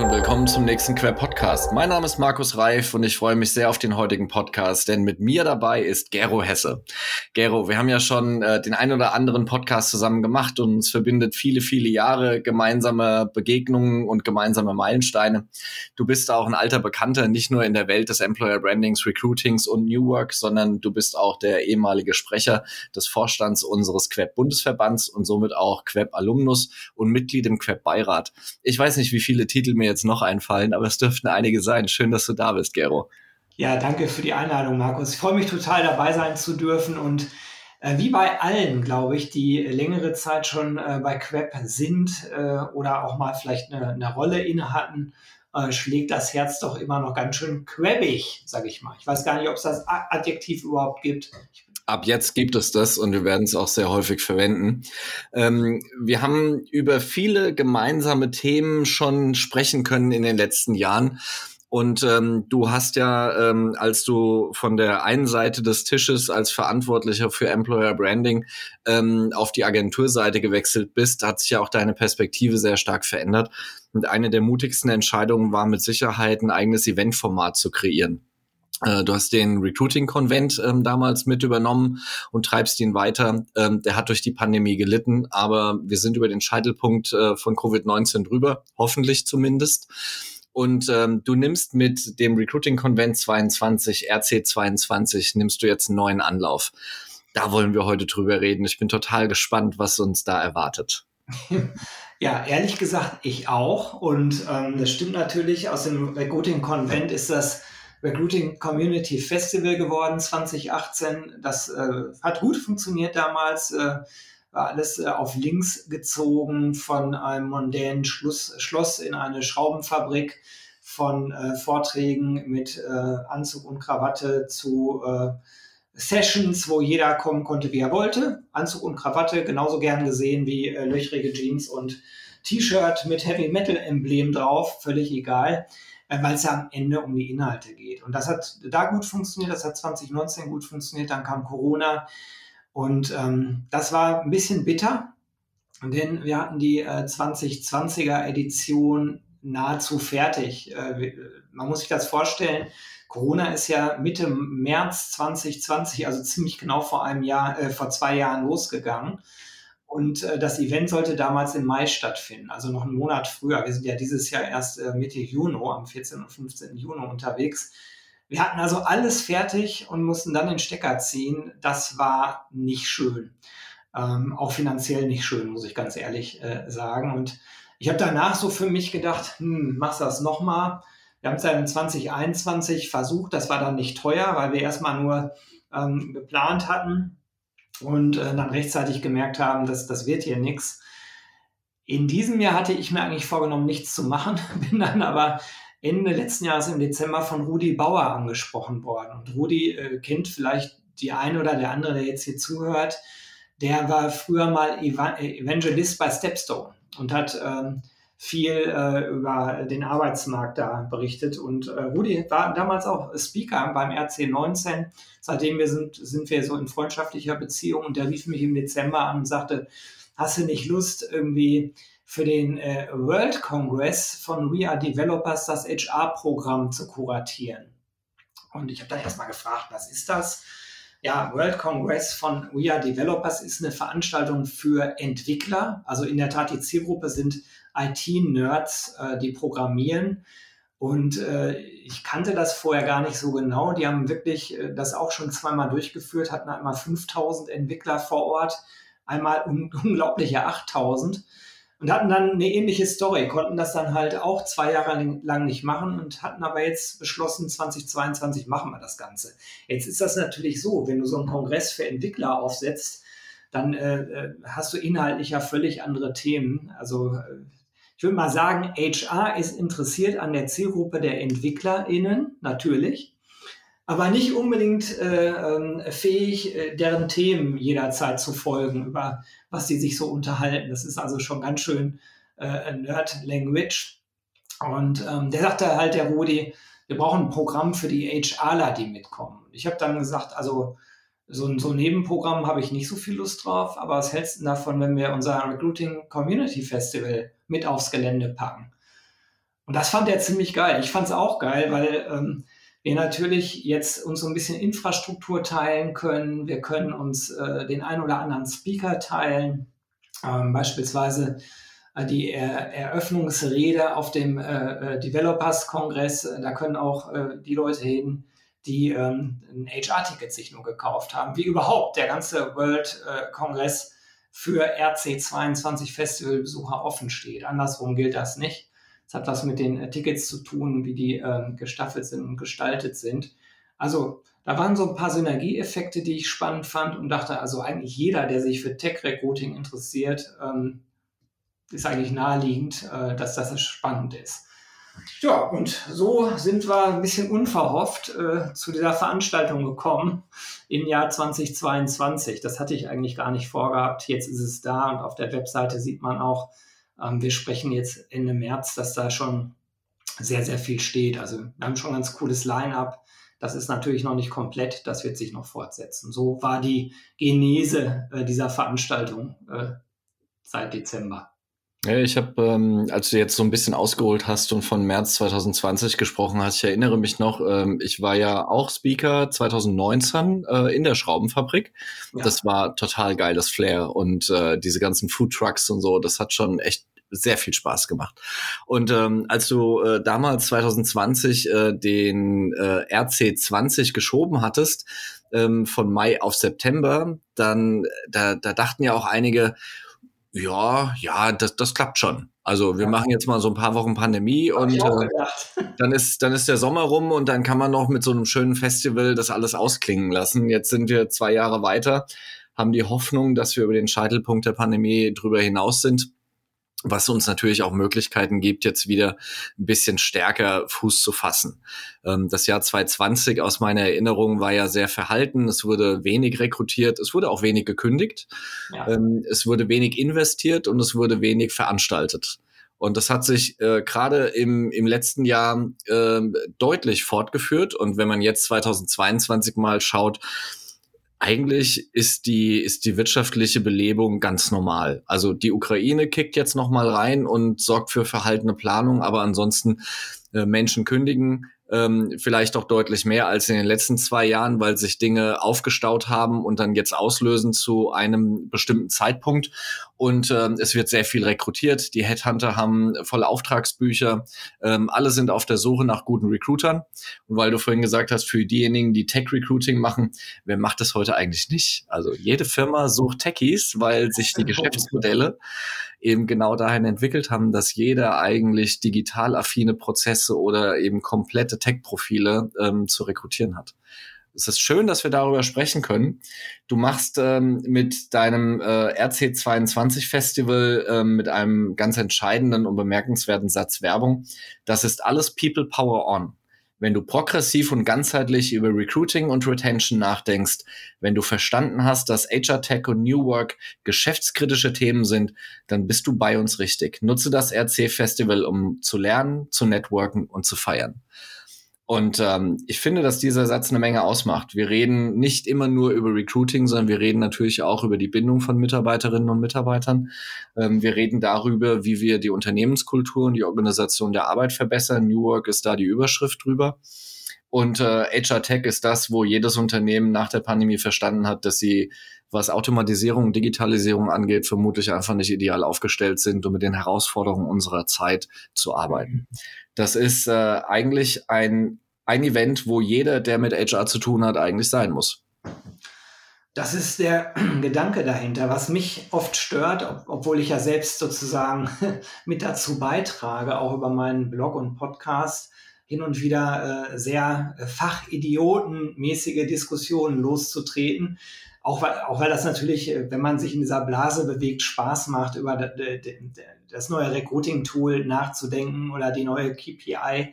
Und willkommen zum nächsten Quer Podcast. Mein Name ist Markus Reif und ich freue mich sehr auf den heutigen Podcast, denn mit mir dabei ist Gero Hesse. Gero, wir haben ja schon äh, den ein oder anderen Podcast zusammen gemacht und uns verbindet viele, viele Jahre gemeinsame Begegnungen und gemeinsame Meilensteine. Du bist auch ein alter Bekannter, nicht nur in der Welt des Employer Brandings, Recruitings und New Work, sondern du bist auch der ehemalige Sprecher des Vorstands unseres Queb Bundesverbands und somit auch Queb Alumnus und Mitglied im Queb Beirat. Ich weiß nicht, wie viele Titel mir jetzt noch einfallen, aber es dürften einige sein. Schön, dass du da bist, Gero. Ja, danke für die Einladung, Markus. Ich freue mich total dabei sein zu dürfen und äh, wie bei allen, glaube ich, die längere Zeit schon äh, bei Queb sind äh, oder auch mal vielleicht eine, eine Rolle inne hatten, äh, schlägt das Herz doch immer noch ganz schön quebbig, sage ich mal. Ich weiß gar nicht, ob es das Adjektiv überhaupt gibt. Ich Ab jetzt gibt es das und wir werden es auch sehr häufig verwenden. Ähm, wir haben über viele gemeinsame Themen schon sprechen können in den letzten Jahren. Und ähm, du hast ja, ähm, als du von der einen Seite des Tisches als Verantwortlicher für Employer Branding ähm, auf die Agenturseite gewechselt bist, hat sich ja auch deine Perspektive sehr stark verändert. Und eine der mutigsten Entscheidungen war mit Sicherheit ein eigenes Eventformat zu kreieren. Äh, du hast den Recruiting-Konvent ähm, damals mit übernommen und treibst ihn weiter. Ähm, der hat durch die Pandemie gelitten, aber wir sind über den Scheitelpunkt äh, von Covid-19 drüber, hoffentlich zumindest. Und ähm, du nimmst mit dem Recruiting-Konvent 22, RC 22, nimmst du jetzt einen neuen Anlauf. Da wollen wir heute drüber reden. Ich bin total gespannt, was uns da erwartet. Ja, ehrlich gesagt, ich auch. Und ähm, das stimmt natürlich. Aus dem Recruiting-Konvent ist das Recruiting Community Festival geworden 2018. Das äh, hat gut funktioniert damals. Äh, war alles äh, auf links gezogen von einem mondänen Schluss, Schloss in eine Schraubenfabrik, von äh, Vorträgen mit äh, Anzug und Krawatte zu äh, Sessions, wo jeder kommen konnte, wie er wollte. Anzug und Krawatte genauso gern gesehen wie löchrige Jeans und T-Shirt mit Heavy Metal Emblem drauf, völlig egal. Äh, weil es ja am Ende um die Inhalte geht. Und das hat da gut funktioniert, das hat 2019 gut funktioniert, dann kam Corona und ähm, das war ein bisschen bitter, denn wir hatten die äh, 2020er Edition nahezu fertig. Äh, man muss sich das vorstellen, Corona ist ja Mitte März 2020, also ziemlich genau vor einem Jahr, äh, vor zwei Jahren losgegangen. Und äh, das Event sollte damals im Mai stattfinden, also noch einen Monat früher. Wir sind ja dieses Jahr erst äh, Mitte Juni, am 14. und 15. Juni unterwegs. Wir hatten also alles fertig und mussten dann den Stecker ziehen. Das war nicht schön. Ähm, auch finanziell nicht schön, muss ich ganz ehrlich äh, sagen. Und ich habe danach so für mich gedacht, hm, machst das nochmal? Wir haben es dann 2021 versucht, das war dann nicht teuer, weil wir erstmal nur ähm, geplant hatten und äh, dann rechtzeitig gemerkt haben, dass das wird hier nichts. In diesem Jahr hatte ich mir eigentlich vorgenommen, nichts zu machen, bin dann aber Ende letzten Jahres im Dezember von Rudi Bauer angesprochen worden. Und Rudi äh, kennt vielleicht die eine oder der andere, der jetzt hier zuhört. Der war früher mal Evangelist bei Stepstone und hat ähm, viel äh, über den Arbeitsmarkt da berichtet. Und äh, Rudi war damals auch Speaker beim RC19. Seitdem wir sind, sind wir so in freundschaftlicher Beziehung und der rief mich im Dezember an und sagte, hast du nicht Lust, irgendwie für den äh, World Congress von We Are Developers das HR-Programm zu kuratieren? Und ich habe dann erstmal gefragt, was ist das? Ja, World Congress von We Are Developers ist eine Veranstaltung für Entwickler. Also in der Tat, die Zielgruppe sind IT-Nerds, äh, die programmieren. Und äh, ich kannte das vorher gar nicht so genau. Die haben wirklich äh, das auch schon zweimal durchgeführt, hatten einmal 5000 Entwickler vor Ort, einmal un unglaubliche 8000 und hatten dann eine ähnliche Story, konnten das dann halt auch zwei Jahre lang nicht machen und hatten aber jetzt beschlossen, 2022 machen wir das Ganze. Jetzt ist das natürlich so, wenn du so einen Kongress für Entwickler aufsetzt, dann äh, äh hast du inhaltlich ja völlig andere Themen. Also äh, ich würde mal sagen, HR ist interessiert an der Zielgruppe der EntwicklerInnen, natürlich, aber nicht unbedingt äh, ähm, fähig, äh, deren Themen jederzeit zu folgen, über was sie sich so unterhalten. Das ist also schon ganz schön äh, Nerd-Language. Und ähm, der sagte halt, der Rudi, wir brauchen ein Programm für die HRler, die mitkommen. Ich habe dann gesagt, also so ein, so ein Nebenprogramm habe ich nicht so viel Lust drauf, aber was hältst du davon, wenn wir unser Recruiting Community Festival mit aufs Gelände packen? Und das fand er ziemlich geil. Ich fand es auch geil, weil ähm, wir natürlich jetzt uns so ein bisschen Infrastruktur teilen können. Wir können uns äh, den ein oder anderen Speaker teilen. Ähm, beispielsweise äh, die er Eröffnungsrede auf dem äh, äh Developers-Kongress. Da können auch äh, die Leute hin, die ähm, ein HR-Ticket sich nur gekauft haben, wie überhaupt der ganze World-Kongress für RC22 Festivalbesucher offen steht. Andersrum gilt das nicht. Es hat was mit den Tickets zu tun, wie die ähm, gestaffelt sind und gestaltet sind. Also da waren so ein paar Synergieeffekte, die ich spannend fand und dachte, also eigentlich jeder, der sich für Tech-Recruiting interessiert, ähm, ist eigentlich naheliegend, äh, dass das spannend ist. Ja, und so sind wir ein bisschen unverhofft äh, zu dieser Veranstaltung gekommen im Jahr 2022. Das hatte ich eigentlich gar nicht vorgehabt. Jetzt ist es da und auf der Webseite sieht man auch, ähm, wir sprechen jetzt Ende März, dass da schon sehr, sehr viel steht. Also wir haben schon ein ganz cooles Line-up. Das ist natürlich noch nicht komplett, das wird sich noch fortsetzen. So war die Genese äh, dieser Veranstaltung äh, seit Dezember. Ja, ich habe, ähm, als du jetzt so ein bisschen ausgeholt hast und von März 2020 gesprochen hast, ich erinnere mich noch, ähm, ich war ja auch Speaker 2019 äh, in der Schraubenfabrik. Ja. Das war total geiles Flair und äh, diese ganzen Food Trucks und so, das hat schon echt sehr viel Spaß gemacht. Und ähm, als du äh, damals 2020 äh, den äh, RC20 geschoben hattest, ähm, von Mai auf September, dann da, da dachten ja auch einige, ja, ja, das, das klappt schon. Also wir machen jetzt mal so ein paar Wochen Pandemie und äh, dann ist dann ist der Sommer rum und dann kann man noch mit so einem schönen Festival das alles ausklingen lassen. Jetzt sind wir zwei Jahre weiter, haben die Hoffnung, dass wir über den Scheitelpunkt der Pandemie drüber hinaus sind was uns natürlich auch Möglichkeiten gibt, jetzt wieder ein bisschen stärker Fuß zu fassen. Ähm, das Jahr 2020 aus meiner Erinnerung war ja sehr verhalten. Es wurde wenig rekrutiert, es wurde auch wenig gekündigt, ja. Ähm, es wurde wenig investiert und es wurde wenig veranstaltet. Und das hat sich äh, gerade im, im letzten Jahr äh, deutlich fortgeführt. Und wenn man jetzt 2022 mal schaut, eigentlich ist die, ist die wirtschaftliche Belebung ganz normal. Also die Ukraine kickt jetzt noch mal rein und sorgt für verhaltene Planung, aber ansonsten äh, Menschen kündigen, ähm, vielleicht auch deutlich mehr als in den letzten zwei Jahren, weil sich Dinge aufgestaut haben und dann jetzt auslösen zu einem bestimmten Zeitpunkt. Und ähm, es wird sehr viel rekrutiert. Die Headhunter haben volle Auftragsbücher. Ähm, alle sind auf der Suche nach guten Recruitern. Und weil du vorhin gesagt hast, für diejenigen, die Tech-Recruiting machen, wer macht das heute eigentlich nicht? Also jede Firma sucht Techies, weil sich die Geschäftsmodelle eben genau dahin entwickelt haben, dass jeder eigentlich digital affine Prozesse oder eben komplette Tech-Profile ähm, zu rekrutieren hat. Es ist schön, dass wir darüber sprechen können. Du machst ähm, mit deinem äh, RC22 Festival ähm, mit einem ganz entscheidenden und bemerkenswerten Satz Werbung. Das ist alles People Power On wenn du progressiv und ganzheitlich über Recruiting und Retention nachdenkst, wenn du verstanden hast, dass HR Tech und New Work geschäftskritische Themen sind, dann bist du bei uns richtig. Nutze das RC Festival, um zu lernen, zu networken und zu feiern. Und ähm, ich finde, dass dieser Satz eine Menge ausmacht. Wir reden nicht immer nur über Recruiting, sondern wir reden natürlich auch über die Bindung von Mitarbeiterinnen und Mitarbeitern. Ähm, wir reden darüber, wie wir die Unternehmenskultur und die Organisation der Arbeit verbessern. New Work ist da die Überschrift drüber. Und äh, HR Tech ist das, wo jedes Unternehmen nach der Pandemie verstanden hat, dass sie, was Automatisierung und Digitalisierung angeht, vermutlich einfach nicht ideal aufgestellt sind, um mit den Herausforderungen unserer Zeit zu arbeiten. Das ist äh, eigentlich ein, ein Event, wo jeder, der mit HR zu tun hat, eigentlich sein muss. Das ist der Gedanke dahinter, was mich oft stört, ob, obwohl ich ja selbst sozusagen mit dazu beitrage, auch über meinen Blog und Podcast hin und wieder äh, sehr äh, fachidiotenmäßige Diskussionen loszutreten. Auch weil, auch weil das natürlich, äh, wenn man sich in dieser Blase bewegt, Spaß macht, über das neue Recruiting-Tool nachzudenken oder die neue KPI.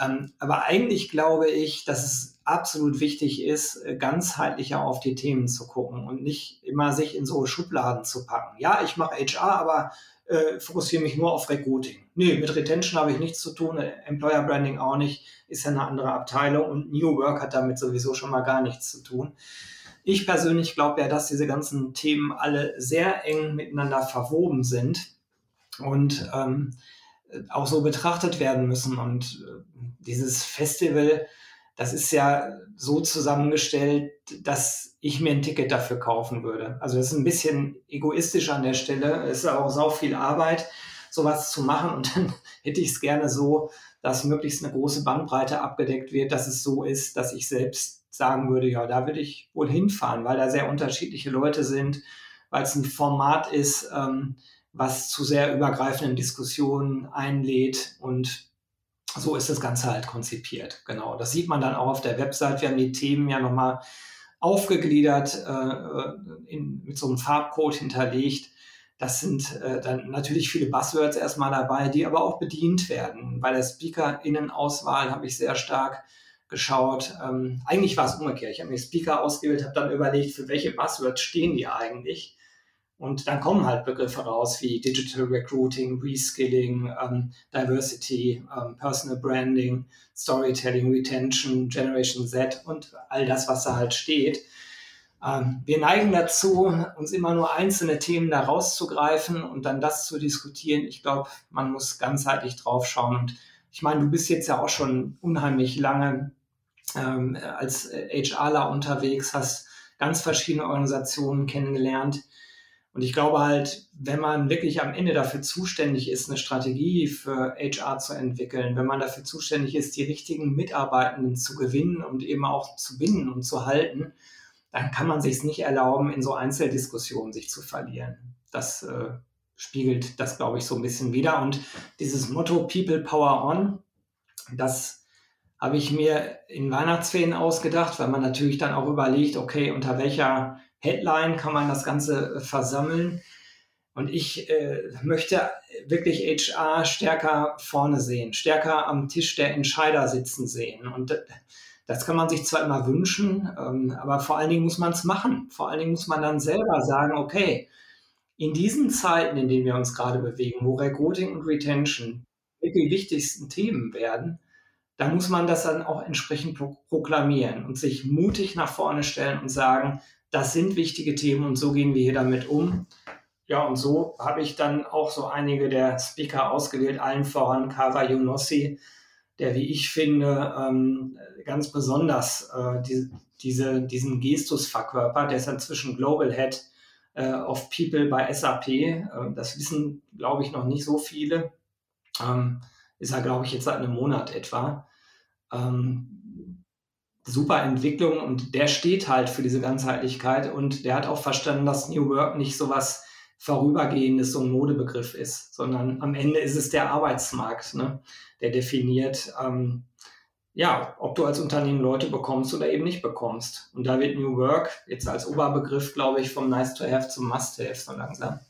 Ähm, aber eigentlich glaube ich, dass es absolut wichtig ist, äh, ganzheitlicher auf die Themen zu gucken und nicht immer sich in so Schubladen zu packen. Ja, ich mache HR, aber äh, fokussiere mich nur auf Recruiting. Nee, mit Retention habe ich nichts zu tun, äh, Employer Branding auch nicht, ist ja eine andere Abteilung und New Work hat damit sowieso schon mal gar nichts zu tun. Ich persönlich glaube ja, dass diese ganzen Themen alle sehr eng miteinander verwoben sind und ähm, auch so betrachtet werden müssen. Und äh, dieses Festival, das ist ja so zusammengestellt, dass ich mir ein Ticket dafür kaufen würde. Also das ist ein bisschen egoistisch an der Stelle. Es ist auch sau viel Arbeit, sowas zu machen. Und dann hätte ich es gerne so, dass möglichst eine große Bandbreite abgedeckt wird, dass es so ist, dass ich selbst sagen würde, ja, da würde ich wohl hinfahren, weil da sehr unterschiedliche Leute sind, weil es ein Format ist, ähm, was zu sehr übergreifenden Diskussionen einlädt und so ist das Ganze halt konzipiert. Genau, das sieht man dann auch auf der Website. Wir haben die Themen ja nochmal aufgegliedert, äh, in, mit so einem Farbcode hinterlegt. Das sind äh, dann natürlich viele Buzzwords erstmal dabei, die aber auch bedient werden. Bei der Speaker-Innenauswahl habe ich sehr stark geschaut. Ähm, eigentlich war es umgekehrt. Ich habe mir Speaker ausgewählt, habe dann überlegt, für welche Buzzwords stehen die eigentlich. Und dann kommen halt Begriffe raus wie Digital Recruiting, Reskilling, ähm, Diversity, ähm, Personal Branding, Storytelling, Retention, Generation Z und all das, was da halt steht. Ähm, wir neigen dazu, uns immer nur einzelne Themen da rauszugreifen und dann das zu diskutieren. Ich glaube, man muss ganzheitlich draufschauen. Und ich meine, du bist jetzt ja auch schon unheimlich lange ähm, als HRler unterwegs, hast ganz verschiedene Organisationen kennengelernt. Und ich glaube halt, wenn man wirklich am Ende dafür zuständig ist, eine Strategie für HR zu entwickeln, wenn man dafür zuständig ist, die richtigen Mitarbeitenden zu gewinnen und eben auch zu binden und zu halten, dann kann man sich es nicht erlauben, in so Einzeldiskussionen sich zu verlieren. Das äh, spiegelt das, glaube ich, so ein bisschen wieder. Und dieses Motto People Power On, das habe ich mir in Weihnachtsferien ausgedacht, weil man natürlich dann auch überlegt, okay, unter welcher Headline kann man das Ganze äh, versammeln. Und ich äh, möchte wirklich HR stärker vorne sehen, stärker am Tisch der Entscheider sitzen sehen. Und das kann man sich zwar immer wünschen, ähm, aber vor allen Dingen muss man es machen. Vor allen Dingen muss man dann selber sagen, okay, in diesen Zeiten, in denen wir uns gerade bewegen, wo Recruiting und Retention die wichtigsten Themen werden, da muss man das dann auch entsprechend pro proklamieren und sich mutig nach vorne stellen und sagen, das sind wichtige Themen und so gehen wir hier damit um. Ja, und so habe ich dann auch so einige der Speaker ausgewählt, allen voran Kava Yunossi, der, wie ich finde, ähm, ganz besonders äh, die, diese, diesen Gestus verkörpert. Der ist inzwischen Global Head äh, of People bei SAP. Äh, das wissen, glaube ich, noch nicht so viele. Ähm, ist er, glaube ich, jetzt seit einem Monat etwa. Ähm, super Entwicklung und der steht halt für diese Ganzheitlichkeit und der hat auch verstanden, dass New Work nicht so was Vorübergehendes, so ein Modebegriff ist, sondern am Ende ist es der Arbeitsmarkt, ne, der definiert, ähm, ja, ob du als Unternehmen Leute bekommst oder eben nicht bekommst. Und da wird New Work jetzt als Oberbegriff, glaube ich, vom Nice to Have zum Must Have so langsam.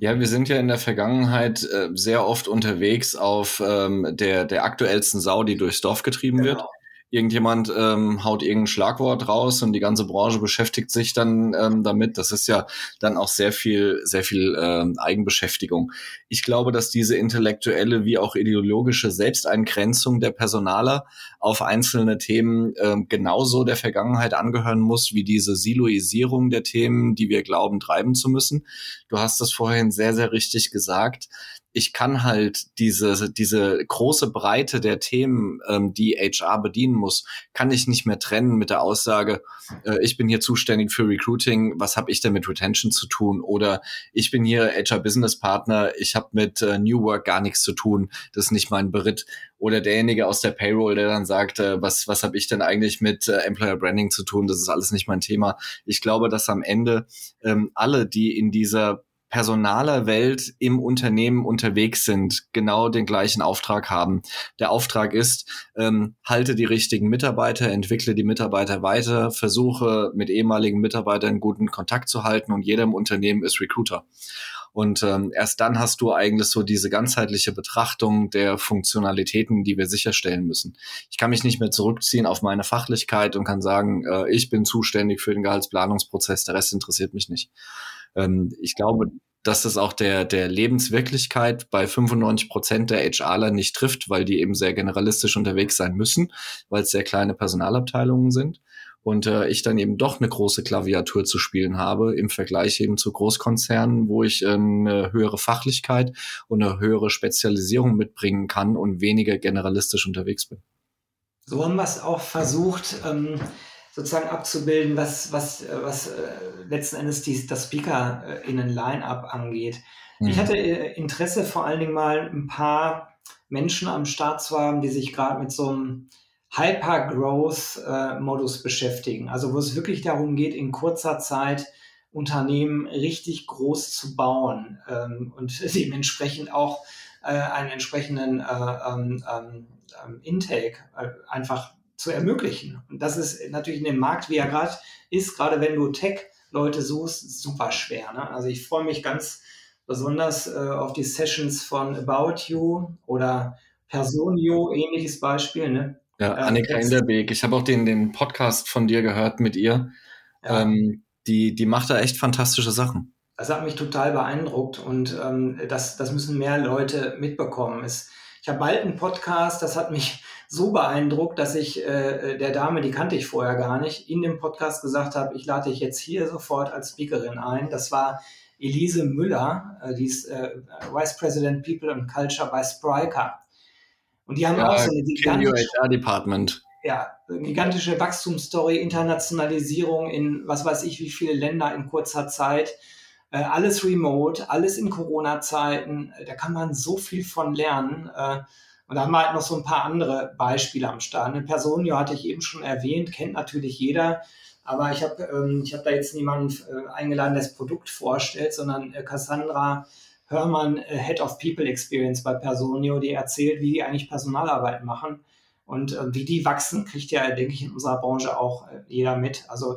Ja, wir sind ja in der Vergangenheit äh, sehr oft unterwegs auf ähm, der, der aktuellsten Sau, die durchs Dorf getrieben genau. wird irgendjemand ähm, haut irgendein Schlagwort raus und die ganze Branche beschäftigt sich dann ähm, damit. Das ist ja dann auch sehr viel, sehr viel ähm, Eigenbeschäftigung. Ich glaube, dass diese intellektuelle wie auch ideologische Selbsteingrenzung der Personaler auf einzelne Themen ähm, genauso der Vergangenheit angehören muss, wie diese Siloisierung der Themen, die wir glauben, treiben zu müssen. Du hast das vorhin sehr, sehr richtig gesagt ich kann halt diese, diese große Breite der Themen, ähm, die HR bedienen muss, kann ich nicht mehr trennen mit der Aussage, äh, ich bin hier zuständig für Recruiting, was habe ich denn mit Retention zu tun? Oder ich bin hier HR Business Partner, ich habe mit äh, New Work gar nichts zu tun, das ist nicht mein Beritt. Oder derjenige aus der Payroll, der dann sagt, äh, was, was habe ich denn eigentlich mit äh, Employer Branding zu tun, das ist alles nicht mein Thema. Ich glaube, dass am Ende ähm, alle, die in dieser personaler Welt im Unternehmen unterwegs sind, genau den gleichen Auftrag haben. Der Auftrag ist, ähm, halte die richtigen Mitarbeiter, entwickle die Mitarbeiter weiter, versuche mit ehemaligen Mitarbeitern guten Kontakt zu halten und jeder im Unternehmen ist Recruiter. Und ähm, erst dann hast du eigentlich so diese ganzheitliche Betrachtung der Funktionalitäten, die wir sicherstellen müssen. Ich kann mich nicht mehr zurückziehen auf meine Fachlichkeit und kann sagen, äh, ich bin zuständig für den Gehaltsplanungsprozess, der Rest interessiert mich nicht. Ähm, ich glaube, dass das auch der, der Lebenswirklichkeit bei 95 Prozent der HRler nicht trifft, weil die eben sehr generalistisch unterwegs sein müssen, weil es sehr kleine Personalabteilungen sind. und äh, ich dann eben doch eine große Klaviatur zu spielen habe im Vergleich eben zu Großkonzernen, wo ich äh, eine höhere Fachlichkeit und eine höhere Spezialisierung mitbringen kann und weniger generalistisch unterwegs bin. So haben wir es auch versucht, ähm, sozusagen abzubilden, was, was, äh, was äh, letzten Endes die, das Speaker in ein Line-up angeht. Mhm. Ich hatte äh, Interesse, vor allen Dingen mal ein paar Menschen am Start zu haben, die sich gerade mit so einem Hyper-Growth-Modus äh, beschäftigen. Also wo es wirklich darum geht, in kurzer Zeit Unternehmen richtig groß zu bauen ähm, und dementsprechend auch äh, einen entsprechenden äh, ähm, ähm, ähm Intake äh, einfach zu ermöglichen. Und das ist natürlich in dem Markt, wie er gerade ist, gerade wenn du Tech-Leute suchst, super schwer. Ne? Also ich freue mich ganz besonders äh, auf die Sessions von About You oder Personio, ähnliches Beispiel. Ne? Ja, ähm, Annika äh, Inderbeek. Ich habe auch den, den Podcast von dir gehört mit ihr. Ja. Ähm, die, die macht da echt fantastische Sachen. Das hat mich total beeindruckt und ähm, das, das müssen mehr Leute mitbekommen. Es, ich habe bald einen Podcast, das hat mich so beeindruckt, dass ich äh, der Dame, die kannte ich vorher gar nicht, in dem Podcast gesagt habe, ich lade dich jetzt hier sofort als Speakerin ein. Das war Elise Müller, äh, die ist äh, Vice President People and Culture bei Spryker. Und die haben ja, auch so eine gigantische, Department. Ja, gigantische Wachstumsstory, Internationalisierung in was weiß ich wie viele Länder in kurzer Zeit. Äh, alles remote, alles in Corona-Zeiten. Da kann man so viel von lernen. Äh, und da haben wir halt noch so ein paar andere Beispiele am Start. Eine Personio hatte ich eben schon erwähnt, kennt natürlich jeder. Aber ich habe ähm, hab da jetzt niemanden äh, eingeladen, der das Produkt vorstellt, sondern äh, Cassandra Hörmann, äh, Head of People Experience bei Personio, die erzählt, wie die eigentlich Personalarbeit machen. Und äh, wie die wachsen, kriegt ja, denke ich, in unserer Branche auch äh, jeder mit. Also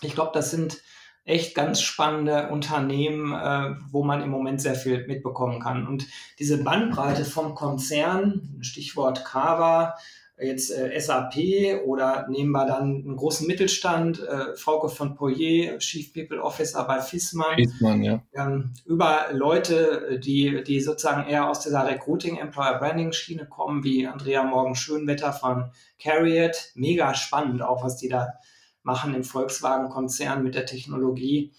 ich glaube, das sind echt ganz spannende Unternehmen, äh, wo man im Moment sehr viel mitbekommen kann. Und diese Bandbreite vom Konzern, Stichwort Kava, jetzt äh, SAP oder nehmen wir dann einen großen Mittelstand, äh, Frauke von Poyer, Chief People Officer bei Fissmann. Fissmann, ja. Ähm, über Leute, die, die sozusagen eher aus dieser Recruiting, Employer Branding Schiene kommen, wie Andrea Morgen-Schönwetter von Carriot. Mega spannend auch, was die da machen im Volkswagen-Konzern mit der Technologie.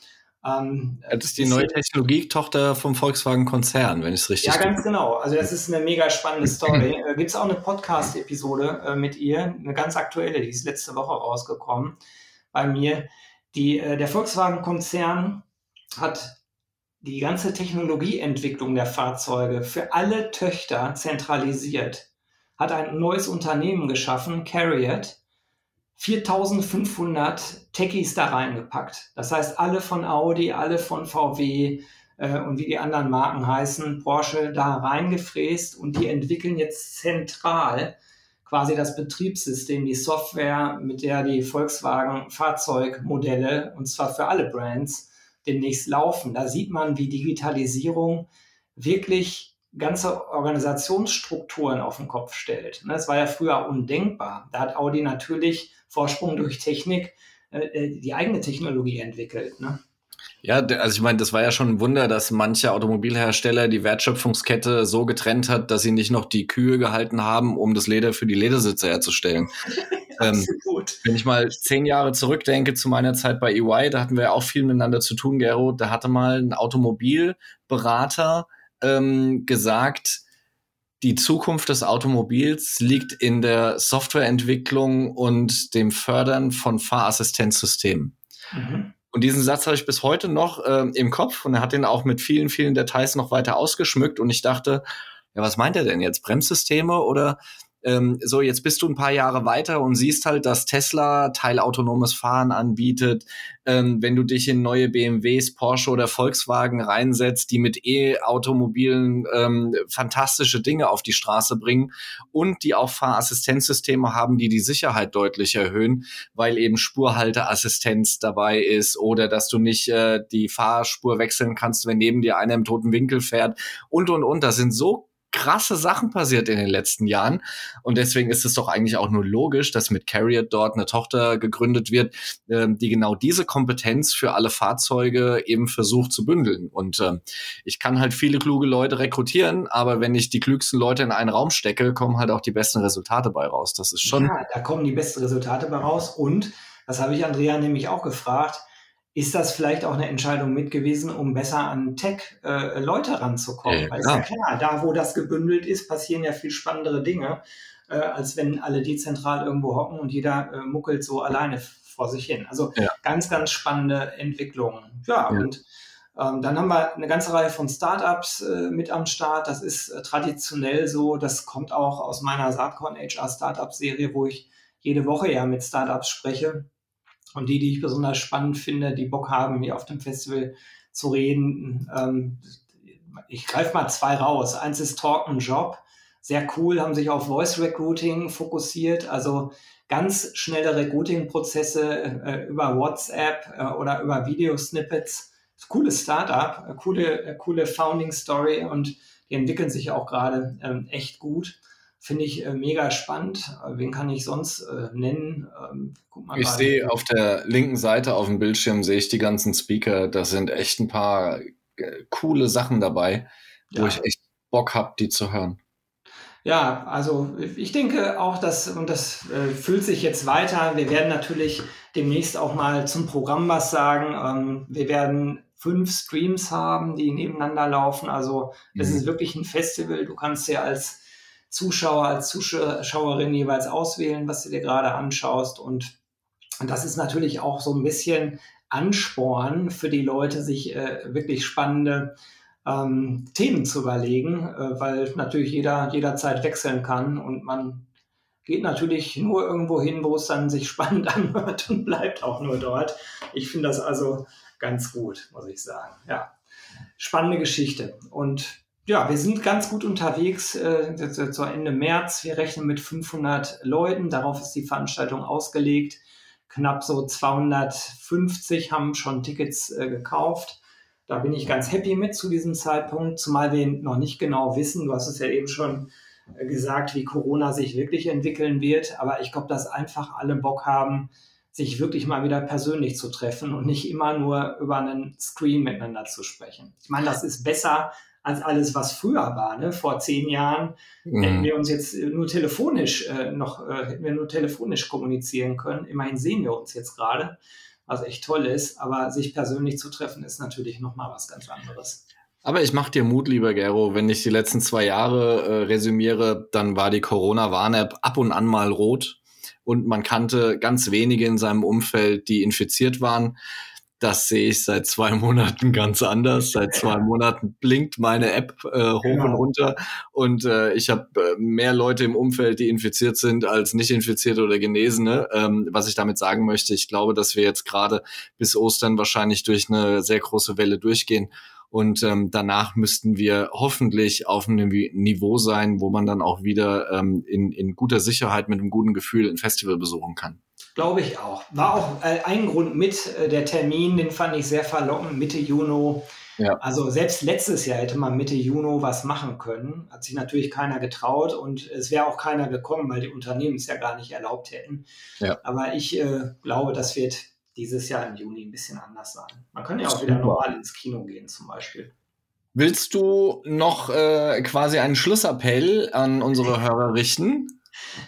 Ähm, das ist die neue Technologietochter vom Volkswagen-Konzern, wenn ich es richtig Ja, ganz genau. Also das ist eine mega spannende Story. äh, Gibt es auch eine Podcast-Episode äh, mit ihr, eine ganz aktuelle, die ist letzte Woche rausgekommen bei mir. Die, äh, der Volkswagen-Konzern hat die ganze Technologieentwicklung der Fahrzeuge für alle Töchter zentralisiert, hat ein neues Unternehmen geschaffen, Carriot, 4500 Techies da reingepackt. Das heißt, alle von Audi, alle von VW äh, und wie die anderen Marken heißen, Porsche da reingefräst und die entwickeln jetzt zentral quasi das Betriebssystem, die Software, mit der die Volkswagen Fahrzeugmodelle, und zwar für alle Brands, demnächst laufen. Da sieht man, wie Digitalisierung wirklich ganze Organisationsstrukturen auf den Kopf stellt. Das war ja früher undenkbar. Da hat Audi natürlich Vorsprung durch Technik äh, äh, die eigene Technologie entwickelt. Ne? Ja, also ich meine, das war ja schon ein Wunder, dass manche Automobilhersteller die Wertschöpfungskette so getrennt hat, dass sie nicht noch die Kühe gehalten haben, um das Leder für die Ledersitze herzustellen. ähm, wenn ich mal zehn Jahre zurückdenke zu meiner Zeit bei EY, da hatten wir auch viel miteinander zu tun, Gero. Da hatte mal ein Automobilberater ähm, gesagt, die Zukunft des Automobils liegt in der Softwareentwicklung und dem Fördern von Fahrassistenzsystemen. Mhm. Und diesen Satz habe ich bis heute noch äh, im Kopf und er hat den auch mit vielen, vielen Details noch weiter ausgeschmückt und ich dachte, ja, was meint er denn jetzt? Bremssysteme oder ähm, so, jetzt bist du ein paar Jahre weiter und siehst halt, dass Tesla teilautonomes Fahren anbietet. Ähm, wenn du dich in neue BMWs, Porsche oder Volkswagen reinsetzt, die mit E-Automobilen ähm, fantastische Dinge auf die Straße bringen und die auch Fahrassistenzsysteme haben, die die Sicherheit deutlich erhöhen, weil eben Spurhalteassistenz dabei ist oder dass du nicht äh, die Fahrspur wechseln kannst, wenn neben dir einer im toten Winkel fährt und und und. Das sind so krasse Sachen passiert in den letzten Jahren. Und deswegen ist es doch eigentlich auch nur logisch, dass mit Carriot dort eine Tochter gegründet wird, äh, die genau diese Kompetenz für alle Fahrzeuge eben versucht zu bündeln. Und äh, ich kann halt viele kluge Leute rekrutieren, aber wenn ich die klügsten Leute in einen Raum stecke, kommen halt auch die besten Resultate bei raus. Das ist schon. Ja, da kommen die besten Resultate bei raus und Das habe ich Andrea nämlich auch gefragt. Ist das vielleicht auch eine Entscheidung mit gewesen, um besser an Tech-Leute äh, ranzukommen? Ja, Weil ist ja klar, da wo das gebündelt ist, passieren ja viel spannendere Dinge, äh, als wenn alle dezentral irgendwo hocken und jeder äh, muckelt so alleine vor sich hin. Also ja. ganz, ganz spannende Entwicklungen. Ja, ja. und ähm, dann haben wir eine ganze Reihe von Startups äh, mit am Start. Das ist äh, traditionell so. Das kommt auch aus meiner Saatkorn HR Startup Serie, wo ich jede Woche ja mit Startups spreche. Und die, die ich besonders spannend finde, die Bock haben, hier auf dem Festival zu reden. Ähm, ich greife mal zwei raus. Eins ist Talk and Job. Sehr cool, haben sich auf Voice Recruiting fokussiert. Also ganz schnelle Recruiting-Prozesse äh, über WhatsApp äh, oder über Video-Snippets. Cooles Startup, äh, coole, äh, coole Founding-Story und die entwickeln sich auch gerade ähm, echt gut. Finde ich äh, mega spannend. Äh, wen kann ich sonst äh, nennen? Ähm, ich sehe auf der linken Seite auf dem Bildschirm sehe ich die ganzen Speaker. Da sind echt ein paar äh, coole Sachen dabei, ja. wo ich echt Bock habe, die zu hören. Ja, also ich denke auch, dass, und das äh, fühlt sich jetzt weiter, wir werden natürlich demnächst auch mal zum Programm was sagen. Ähm, wir werden fünf Streams haben, die nebeneinander laufen. Also es mhm. ist wirklich ein Festival. Du kannst ja als Zuschauer, als Zuschauerin jeweils auswählen, was du dir gerade anschaust. Und das ist natürlich auch so ein bisschen Ansporn für die Leute, sich äh, wirklich spannende ähm, Themen zu überlegen, äh, weil natürlich jeder jederzeit wechseln kann und man geht natürlich nur irgendwo hin, wo es dann sich spannend anhört und bleibt auch nur dort. Ich finde das also ganz gut, muss ich sagen. Ja, spannende Geschichte. Und ja, wir sind ganz gut unterwegs äh, zu Ende März. Wir rechnen mit 500 Leuten. Darauf ist die Veranstaltung ausgelegt. Knapp so 250 haben schon Tickets äh, gekauft. Da bin ich ganz happy mit zu diesem Zeitpunkt, zumal wir noch nicht genau wissen, du hast es ja eben schon äh, gesagt, wie Corona sich wirklich entwickeln wird. Aber ich glaube, dass einfach alle Bock haben, sich wirklich mal wieder persönlich zu treffen und nicht immer nur über einen Screen miteinander zu sprechen. Ich meine, das ist besser als alles, was früher war. Ne? Vor zehn Jahren mhm. hätten wir uns jetzt nur telefonisch äh, noch, äh, hätten wir nur telefonisch kommunizieren können. Immerhin sehen wir uns jetzt gerade was echt toll ist. Aber sich persönlich zu treffen, ist natürlich nochmal was ganz anderes. Aber ich mache dir Mut, lieber Gero. Wenn ich die letzten zwei Jahre äh, resümiere, dann war die Corona-Warn-App ab und an mal rot. Und man kannte ganz wenige in seinem Umfeld, die infiziert waren. Das sehe ich seit zwei Monaten ganz anders. Seit zwei Monaten blinkt meine App äh, hoch genau. und runter und äh, ich habe äh, mehr Leute im Umfeld, die infiziert sind, als nicht infizierte oder Genesene. Ähm, was ich damit sagen möchte, ich glaube, dass wir jetzt gerade bis Ostern wahrscheinlich durch eine sehr große Welle durchgehen. Und ähm, danach müssten wir hoffentlich auf einem Niveau sein, wo man dann auch wieder ähm, in, in guter Sicherheit mit einem guten Gefühl ein Festival besuchen kann. Glaube ich auch. War auch äh, ein Grund mit, äh, der Termin, den fand ich sehr verlockend, Mitte Juni. Ja. Also selbst letztes Jahr hätte man Mitte Juni was machen können. Hat sich natürlich keiner getraut und es wäre auch keiner gekommen, weil die Unternehmen es ja gar nicht erlaubt hätten. Ja. Aber ich äh, glaube, das wird dieses Jahr im Juni ein bisschen anders sein. Man kann ja auch wieder normal ins Kino gehen zum Beispiel. Willst du noch äh, quasi einen Schlussappell an unsere Hörer richten?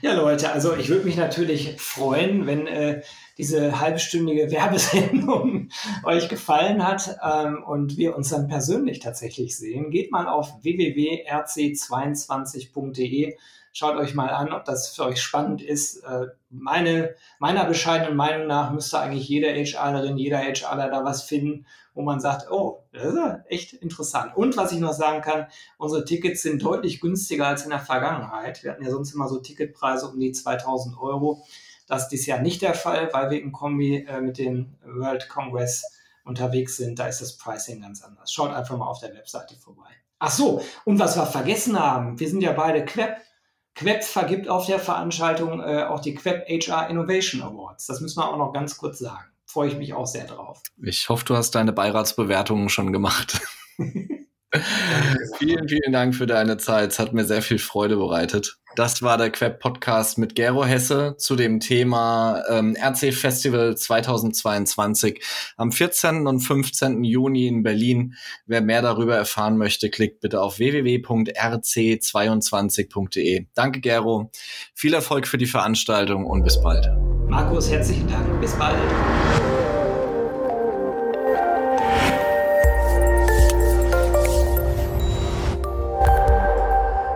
Ja, Leute, also ich würde mich natürlich freuen, wenn äh, diese halbstündige Werbesendung euch gefallen hat ähm, und wir uns dann persönlich tatsächlich sehen. Geht mal auf www.rc22.de. Schaut euch mal an, ob das für euch spannend ist. Äh, meine, meiner bescheidenen Meinung nach müsste eigentlich jede HRlerin, jeder HRler da was finden, wo man sagt, oh, das ist echt interessant. Und was ich noch sagen kann, unsere Tickets sind deutlich günstiger als in der Vergangenheit. Wir hatten ja sonst immer so Ticketpreise um die 2000 Euro. Das ist dieses Jahr nicht der Fall, weil wir im Kombi äh, mit dem World Congress unterwegs sind. Da ist das Pricing ganz anders. Schaut einfach mal auf der Webseite vorbei. Ach so, und was wir vergessen haben, wir sind ja beide Queb. Queb vergibt auf der Veranstaltung äh, auch die Queb HR Innovation Awards. Das müssen wir auch noch ganz kurz sagen freue ich mich auch sehr drauf. Ich hoffe, du hast deine Beiratsbewertungen schon gemacht. vielen, vielen Dank für deine Zeit. Es hat mir sehr viel Freude bereitet. Das war der Queb Podcast mit Gero Hesse zu dem Thema ähm, RC Festival 2022 am 14. und 15. Juni in Berlin. Wer mehr darüber erfahren möchte, klickt bitte auf www.rc22.de. Danke, Gero. Viel Erfolg für die Veranstaltung und bis bald. Markus, herzlichen Dank. Bis bald.